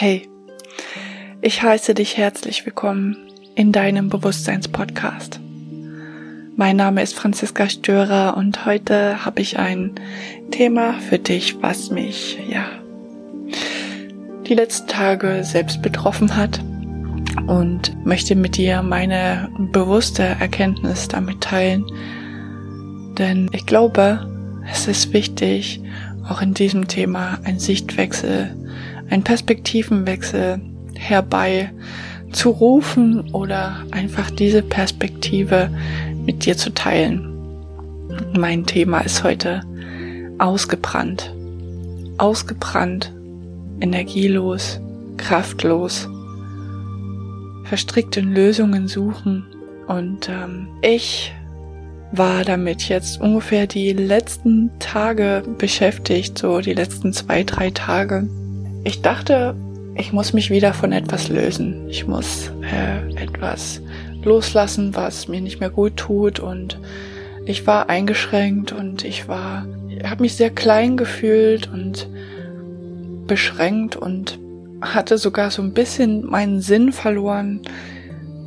Hey, ich heiße dich herzlich willkommen in deinem Bewusstseinspodcast. Mein Name ist Franziska Störer und heute habe ich ein Thema für dich, was mich, ja, die letzten Tage selbst betroffen hat und möchte mit dir meine bewusste Erkenntnis damit teilen. Denn ich glaube, es ist wichtig, auch in diesem Thema ein Sichtwechsel, ein Perspektivenwechsel herbei zu rufen oder einfach diese Perspektive mit dir zu teilen. Mein Thema ist heute ausgebrannt. Ausgebrannt, energielos, kraftlos, verstrickt in Lösungen suchen. Und ähm, ich war damit jetzt ungefähr die letzten Tage beschäftigt, so die letzten zwei, drei Tage. Ich dachte, ich muss mich wieder von etwas lösen. Ich muss äh, etwas loslassen, was mir nicht mehr gut tut und ich war eingeschränkt und ich war, habe mich sehr klein gefühlt und beschränkt und hatte sogar so ein bisschen meinen Sinn verloren,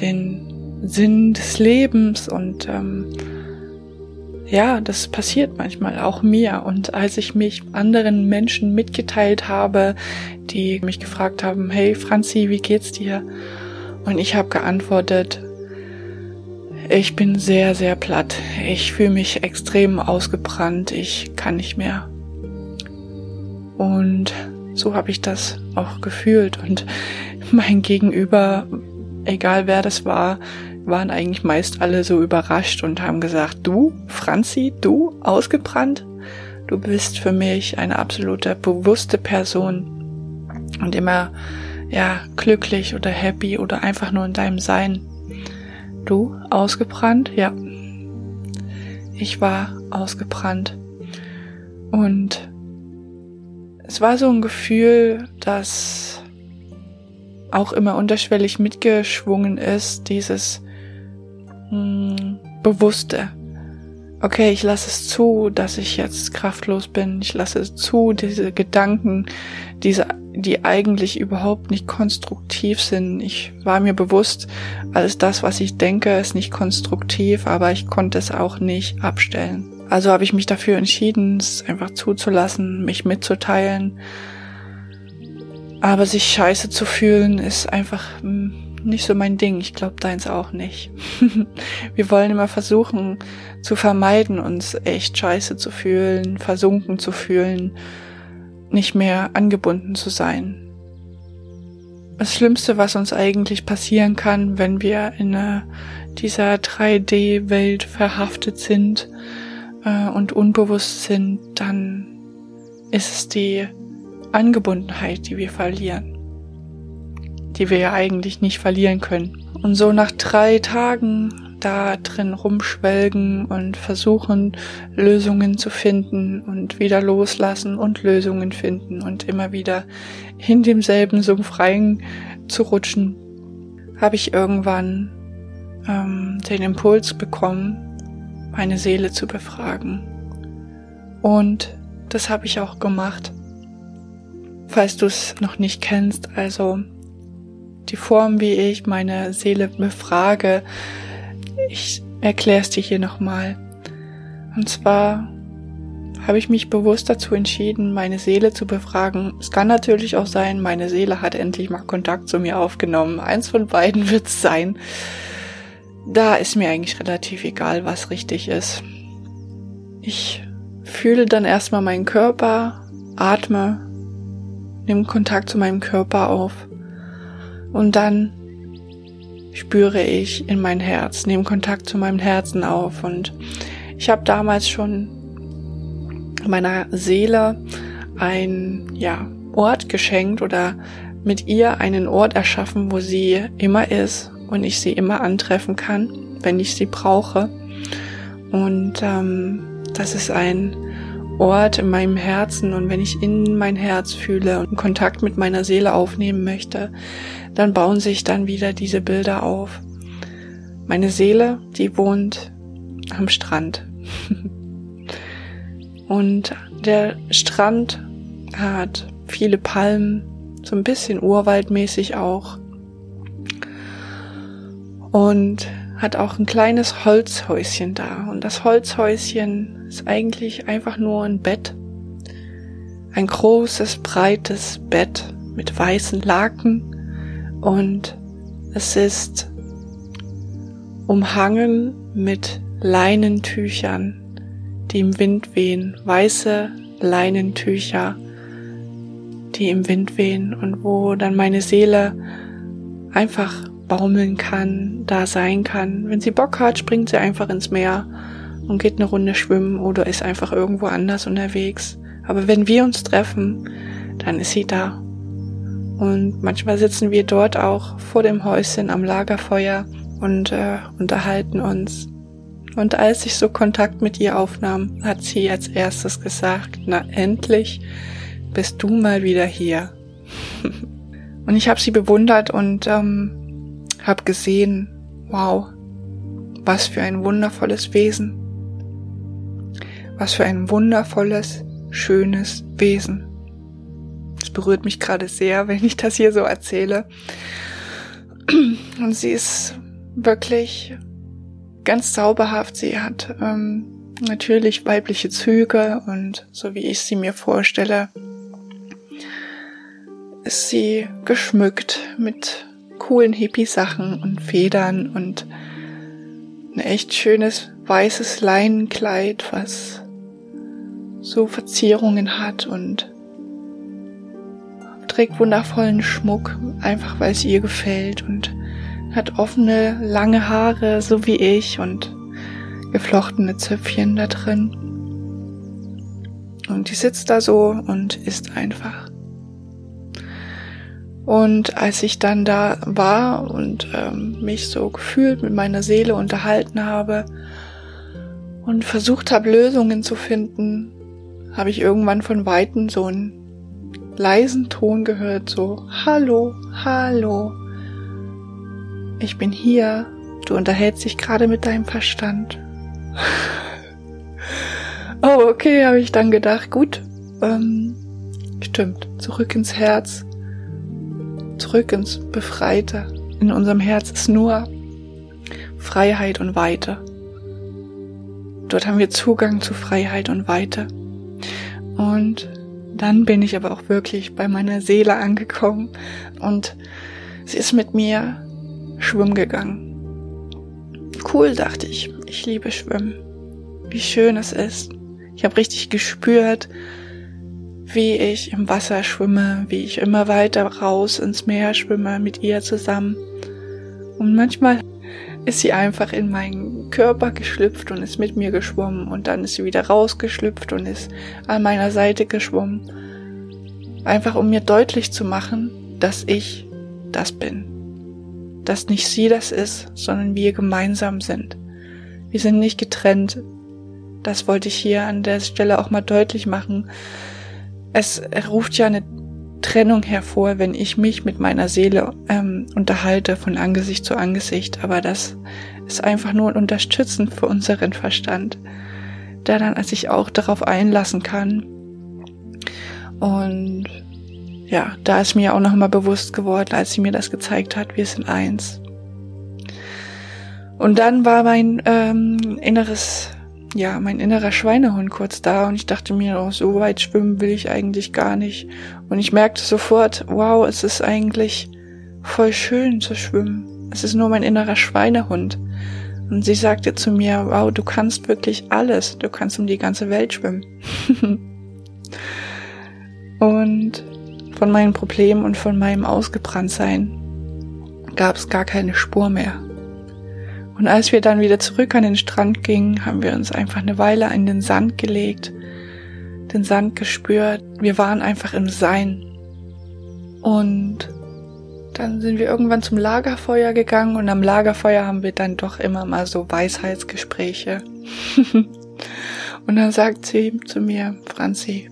den Sinn des Lebens und ähm, ja, das passiert manchmal auch mir. Und als ich mich anderen Menschen mitgeteilt habe, die mich gefragt haben, hey Franzi, wie geht's dir? Und ich habe geantwortet, ich bin sehr, sehr platt. Ich fühle mich extrem ausgebrannt. Ich kann nicht mehr. Und so habe ich das auch gefühlt. Und mein Gegenüber, egal wer das war, waren eigentlich meist alle so überrascht und haben gesagt, du, Franzi, du, ausgebrannt? Du bist für mich eine absolute bewusste Person und immer, ja, glücklich oder happy oder einfach nur in deinem Sein. Du, ausgebrannt? Ja. Ich war ausgebrannt. Und es war so ein Gefühl, das auch immer unterschwellig mitgeschwungen ist, dieses, bewusste. Okay, ich lasse es zu, dass ich jetzt kraftlos bin. Ich lasse es zu, diese Gedanken, diese, die eigentlich überhaupt nicht konstruktiv sind. Ich war mir bewusst, alles das, was ich denke, ist nicht konstruktiv, aber ich konnte es auch nicht abstellen. Also habe ich mich dafür entschieden, es einfach zuzulassen, mich mitzuteilen. Aber sich scheiße zu fühlen, ist einfach hm, nicht so mein Ding. Ich glaube, deins auch nicht. wir wollen immer versuchen zu vermeiden, uns echt scheiße zu fühlen, versunken zu fühlen, nicht mehr angebunden zu sein. Das Schlimmste, was uns eigentlich passieren kann, wenn wir in dieser 3D-Welt verhaftet sind äh, und unbewusst sind, dann ist es die Angebundenheit, die wir verlieren die wir ja eigentlich nicht verlieren können. Und so nach drei Tagen da drin rumschwelgen und versuchen, Lösungen zu finden und wieder loslassen und Lösungen finden und immer wieder in demselben Sumpf rein zu rutschen, habe ich irgendwann ähm, den Impuls bekommen, meine Seele zu befragen. Und das habe ich auch gemacht. Falls du es noch nicht kennst, also die Form, wie ich meine Seele befrage. Ich erkläre es dir hier nochmal. Und zwar habe ich mich bewusst dazu entschieden, meine Seele zu befragen. Es kann natürlich auch sein, meine Seele hat endlich mal Kontakt zu mir aufgenommen. Eins von beiden wird es sein. Da ist mir eigentlich relativ egal, was richtig ist. Ich fühle dann erstmal meinen Körper, atme, nehme Kontakt zu meinem Körper auf und dann spüre ich in mein Herz, nehme Kontakt zu meinem Herzen auf. Und ich habe damals schon meiner Seele ein ja, Ort geschenkt oder mit ihr einen Ort erschaffen, wo sie immer ist und ich sie immer antreffen kann, wenn ich sie brauche. Und ähm, das ist ein Ort in meinem Herzen und wenn ich in mein Herz fühle und Kontakt mit meiner Seele aufnehmen möchte, dann bauen sich dann wieder diese Bilder auf. Meine Seele, die wohnt am Strand. und der Strand hat viele Palmen, so ein bisschen urwaldmäßig auch. Und hat auch ein kleines Holzhäuschen da. Und das Holzhäuschen ist eigentlich einfach nur ein Bett. Ein großes, breites Bett mit weißen Laken. Und es ist umhangen mit Leinentüchern, die im Wind wehen. Weiße Leinentücher, die im Wind wehen und wo dann meine Seele einfach baumeln kann, da sein kann. Wenn sie Bock hat, springt sie einfach ins Meer und geht eine Runde schwimmen oder ist einfach irgendwo anders unterwegs. Aber wenn wir uns treffen, dann ist sie da. Und manchmal sitzen wir dort auch vor dem Häuschen am Lagerfeuer und äh, unterhalten uns. Und als ich so Kontakt mit ihr aufnahm, hat sie als erstes gesagt, na endlich bist du mal wieder hier. und ich habe sie bewundert und ähm, habe gesehen, wow, was für ein wundervolles Wesen. Was für ein wundervolles, schönes Wesen. Es berührt mich gerade sehr, wenn ich das hier so erzähle. Und sie ist wirklich ganz zauberhaft. Sie hat ähm, natürlich weibliche Züge und so wie ich sie mir vorstelle, ist sie geschmückt mit coolen Hippie-Sachen und Federn und ein echt schönes weißes Leinenkleid, was so Verzierungen hat und trägt wundervollen Schmuck, einfach weil es ihr gefällt und hat offene, lange Haare, so wie ich und geflochtene Zöpfchen da drin. Und die sitzt da so und isst einfach. Und als ich dann da war und ähm, mich so gefühlt mit meiner Seele unterhalten habe und versucht habe, Lösungen zu finden, habe ich irgendwann von Weitem so einen leisen Ton gehört, so Hallo, hallo, ich bin hier, du unterhältst dich gerade mit deinem Verstand. oh, okay, habe ich dann gedacht, gut, ähm, stimmt, zurück ins Herz zurück ins Befreite. In unserem Herz ist nur Freiheit und Weite. Dort haben wir Zugang zu Freiheit und Weite. Und dann bin ich aber auch wirklich bei meiner Seele angekommen und sie ist mit mir schwimmen gegangen. Cool, dachte ich. Ich liebe Schwimmen. Wie schön es ist. Ich habe richtig gespürt, wie ich im Wasser schwimme, wie ich immer weiter raus ins Meer schwimme mit ihr zusammen. Und manchmal ist sie einfach in meinen Körper geschlüpft und ist mit mir geschwommen und dann ist sie wieder rausgeschlüpft und ist an meiner Seite geschwommen. Einfach um mir deutlich zu machen, dass ich das bin. Dass nicht sie das ist, sondern wir gemeinsam sind. Wir sind nicht getrennt. Das wollte ich hier an der Stelle auch mal deutlich machen, es ruft ja eine Trennung hervor, wenn ich mich mit meiner Seele ähm, unterhalte von Angesicht zu Angesicht, aber das ist einfach nur ein Unterstützen für unseren Verstand, der dann sich auch darauf einlassen kann. Und ja, da ist mir auch nochmal bewusst geworden, als sie mir das gezeigt hat, wir sind eins. Und dann war mein ähm, inneres ja, mein innerer Schweinehund kurz da und ich dachte mir, oh, so weit schwimmen will ich eigentlich gar nicht. Und ich merkte sofort, wow, es ist eigentlich voll schön zu schwimmen. Es ist nur mein innerer Schweinehund. Und sie sagte zu mir, wow, du kannst wirklich alles. Du kannst um die ganze Welt schwimmen. und von meinen Problemen und von meinem Ausgebranntsein gab es gar keine Spur mehr. Und als wir dann wieder zurück an den Strand gingen, haben wir uns einfach eine Weile in den Sand gelegt, den Sand gespürt. Wir waren einfach im Sein. Und dann sind wir irgendwann zum Lagerfeuer gegangen und am Lagerfeuer haben wir dann doch immer mal so Weisheitsgespräche. und dann sagt sie zu mir, Franzi,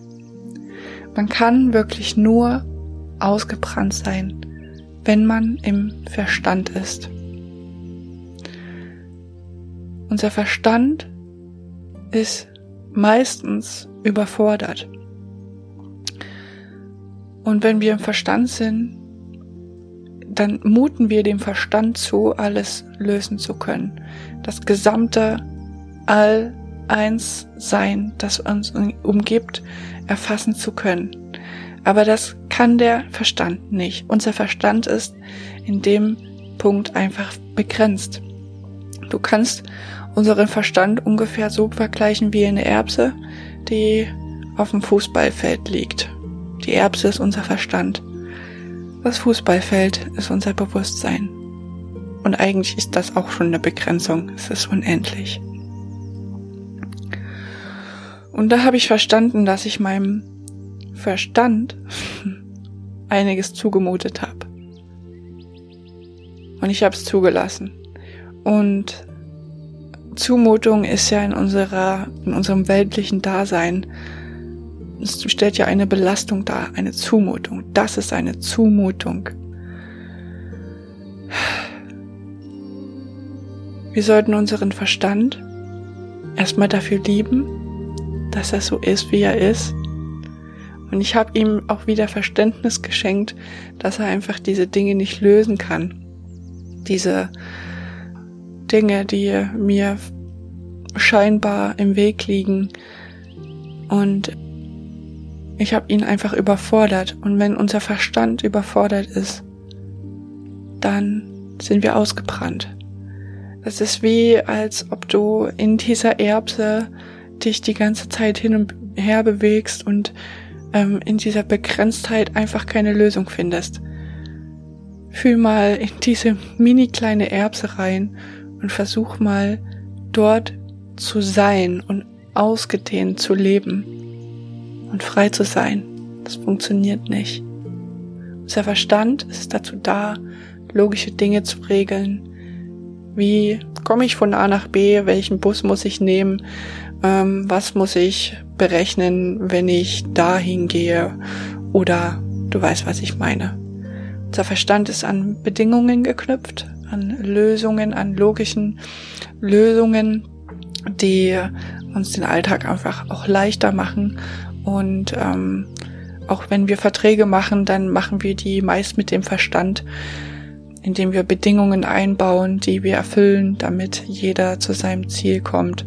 man kann wirklich nur ausgebrannt sein, wenn man im Verstand ist. Unser Verstand ist meistens überfordert. Und wenn wir im Verstand sind, dann muten wir dem Verstand zu, alles lösen zu können. Das gesamte All eins Sein, das uns umgibt, erfassen zu können. Aber das kann der Verstand nicht. Unser Verstand ist in dem Punkt einfach begrenzt. Du kannst unseren Verstand ungefähr so vergleichen wie eine Erbse, die auf dem Fußballfeld liegt. Die Erbse ist unser Verstand. Das Fußballfeld ist unser Bewusstsein. Und eigentlich ist das auch schon eine Begrenzung. Es ist unendlich. Und da habe ich verstanden, dass ich meinem Verstand einiges zugemutet habe. Und ich habe es zugelassen. Und Zumutung ist ja in unserer, in unserem weltlichen Dasein es stellt ja eine Belastung dar, eine Zumutung. Das ist eine Zumutung. Wir sollten unseren Verstand erstmal dafür lieben, dass er so ist, wie er ist. Und ich habe ihm auch wieder Verständnis geschenkt, dass er einfach diese Dinge nicht lösen kann. Diese Dinge, die mir scheinbar im Weg liegen. Und ich habe ihn einfach überfordert. Und wenn unser Verstand überfordert ist, dann sind wir ausgebrannt. Das ist wie, als ob du in dieser Erbse dich die ganze Zeit hin und her bewegst und ähm, in dieser Begrenztheit einfach keine Lösung findest. Fühl mal in diese mini kleine Erbse rein und versuch mal dort zu sein und ausgedehnt zu leben und frei zu sein. Das funktioniert nicht. Unser Verstand ist dazu da, logische Dinge zu regeln. Wie komme ich von A nach B? Welchen Bus muss ich nehmen? Ähm, was muss ich berechnen, wenn ich dahin gehe? Oder du weißt, was ich meine. Unser Verstand ist an Bedingungen geknüpft, an Lösungen, an logischen Lösungen, die uns den Alltag einfach auch leichter machen und ähm, auch wenn wir Verträge machen, dann machen wir die meist mit dem Verstand, indem wir Bedingungen einbauen, die wir erfüllen, damit jeder zu seinem Ziel kommt.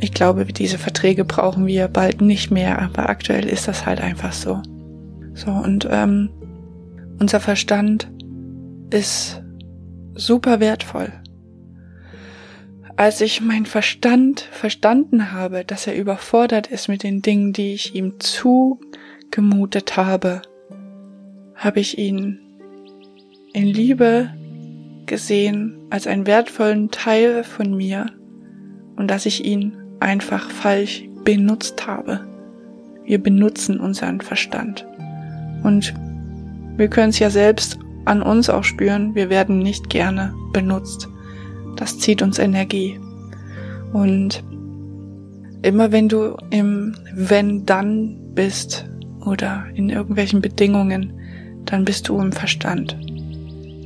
Ich glaube, diese Verträge brauchen wir bald nicht mehr, aber aktuell ist das halt einfach so. So, und ähm, unser Verstand ist super wertvoll als ich meinen Verstand verstanden habe, dass er überfordert ist mit den Dingen, die ich ihm zugemutet habe, habe ich ihn in Liebe gesehen als einen wertvollen Teil von mir und dass ich ihn einfach falsch benutzt habe. Wir benutzen unseren Verstand. Und wir können es ja selbst an uns auch spüren, wir werden nicht gerne benutzt das zieht uns Energie. Und immer wenn du im wenn dann bist oder in irgendwelchen Bedingungen, dann bist du im Verstand.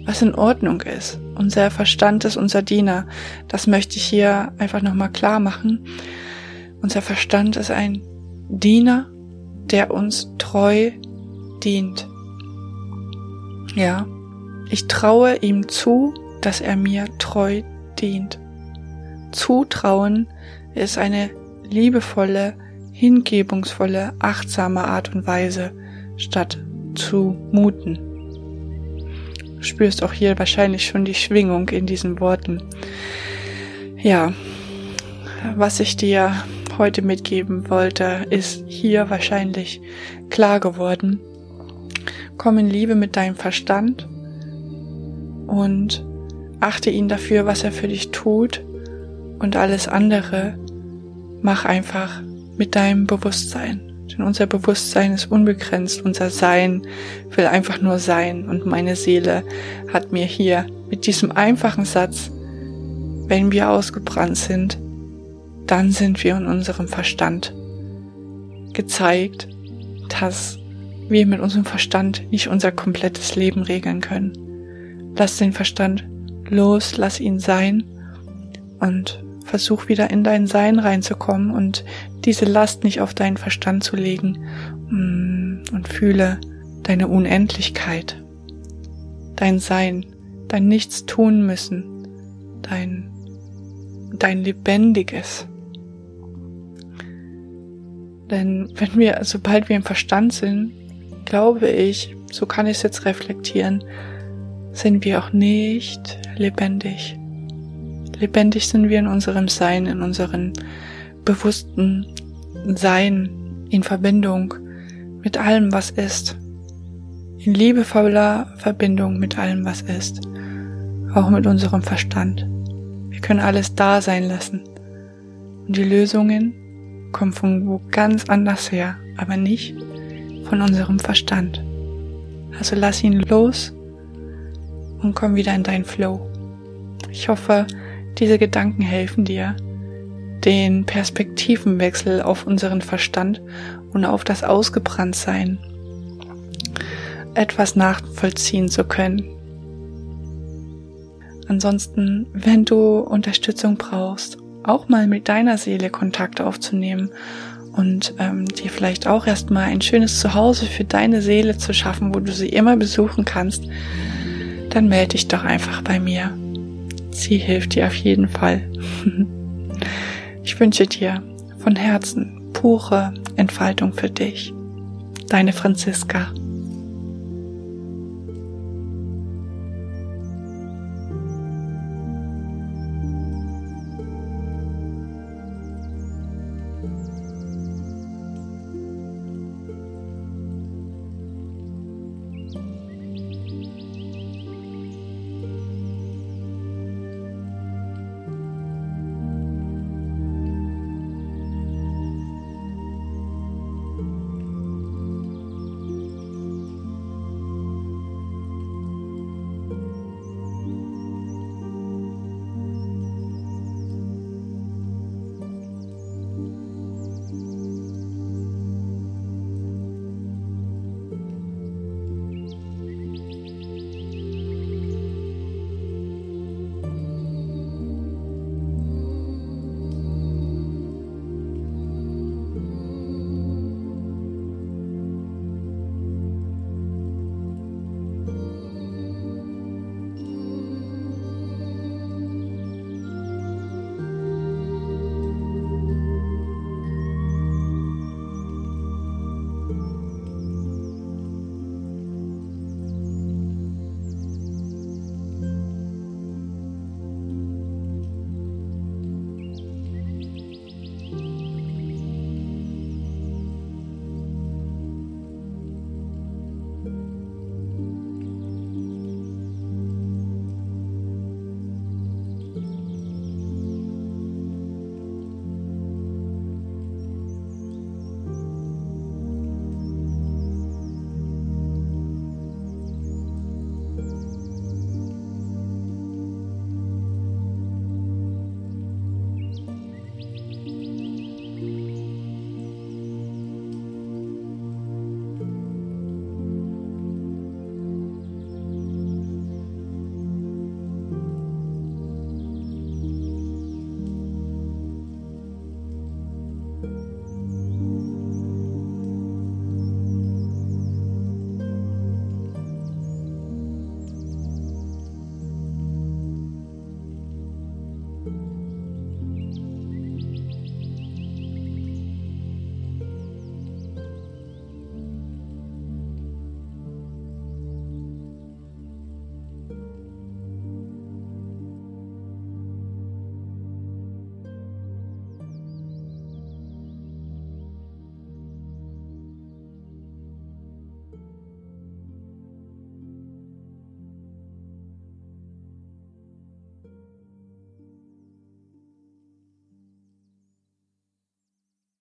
Was in Ordnung ist. Unser Verstand ist unser Diener. Das möchte ich hier einfach nochmal klar machen. Unser Verstand ist ein Diener, der uns treu dient. Ja, ich traue ihm zu, dass er mir treu dient. Zutrauen ist eine liebevolle, hingebungsvolle, achtsame Art und Weise, statt zu muten. Du spürst auch hier wahrscheinlich schon die Schwingung in diesen Worten. Ja, was ich dir heute mitgeben wollte, ist hier wahrscheinlich klar geworden. Komm in Liebe mit deinem Verstand und achte ihn dafür, was er für dich tut und alles andere mach einfach mit deinem Bewusstsein. Denn unser Bewusstsein ist unbegrenzt, unser Sein will einfach nur sein und meine Seele hat mir hier mit diesem einfachen Satz, wenn wir ausgebrannt sind, dann sind wir in unserem Verstand gezeigt, dass wir mit unserem Verstand nicht unser komplettes Leben regeln können. Lass den Verstand los, lass ihn sein und versuch wieder in dein Sein reinzukommen und diese Last nicht auf deinen Verstand zu legen mm, und fühle, deine Unendlichkeit, dein Sein, dein Nichts tun müssen, dein, dein Lebendiges. Denn wenn wir, sobald wir im Verstand sind, glaube ich, so kann ich es jetzt reflektieren, sind wir auch nicht lebendig. Lebendig sind wir in unserem Sein, in unserem bewussten Sein, in Verbindung mit allem, was ist. In liebevoller Verbindung mit allem, was ist. Auch mit unserem Verstand. Wir können alles da sein lassen. Und die Lösungen kommen von wo ganz anders her, aber nicht von unserem Verstand. Also lass ihn los und komm wieder in dein Flow. Ich hoffe, diese Gedanken helfen dir, den Perspektivenwechsel auf unseren Verstand und auf das Ausgebranntsein etwas nachvollziehen zu können. Ansonsten, wenn du Unterstützung brauchst, auch mal mit deiner Seele Kontakt aufzunehmen und ähm, dir vielleicht auch erstmal ein schönes Zuhause für deine Seele zu schaffen, wo du sie immer besuchen kannst, dann melde dich doch einfach bei mir. Sie hilft dir auf jeden Fall. Ich wünsche dir von Herzen pure Entfaltung für dich. Deine Franziska.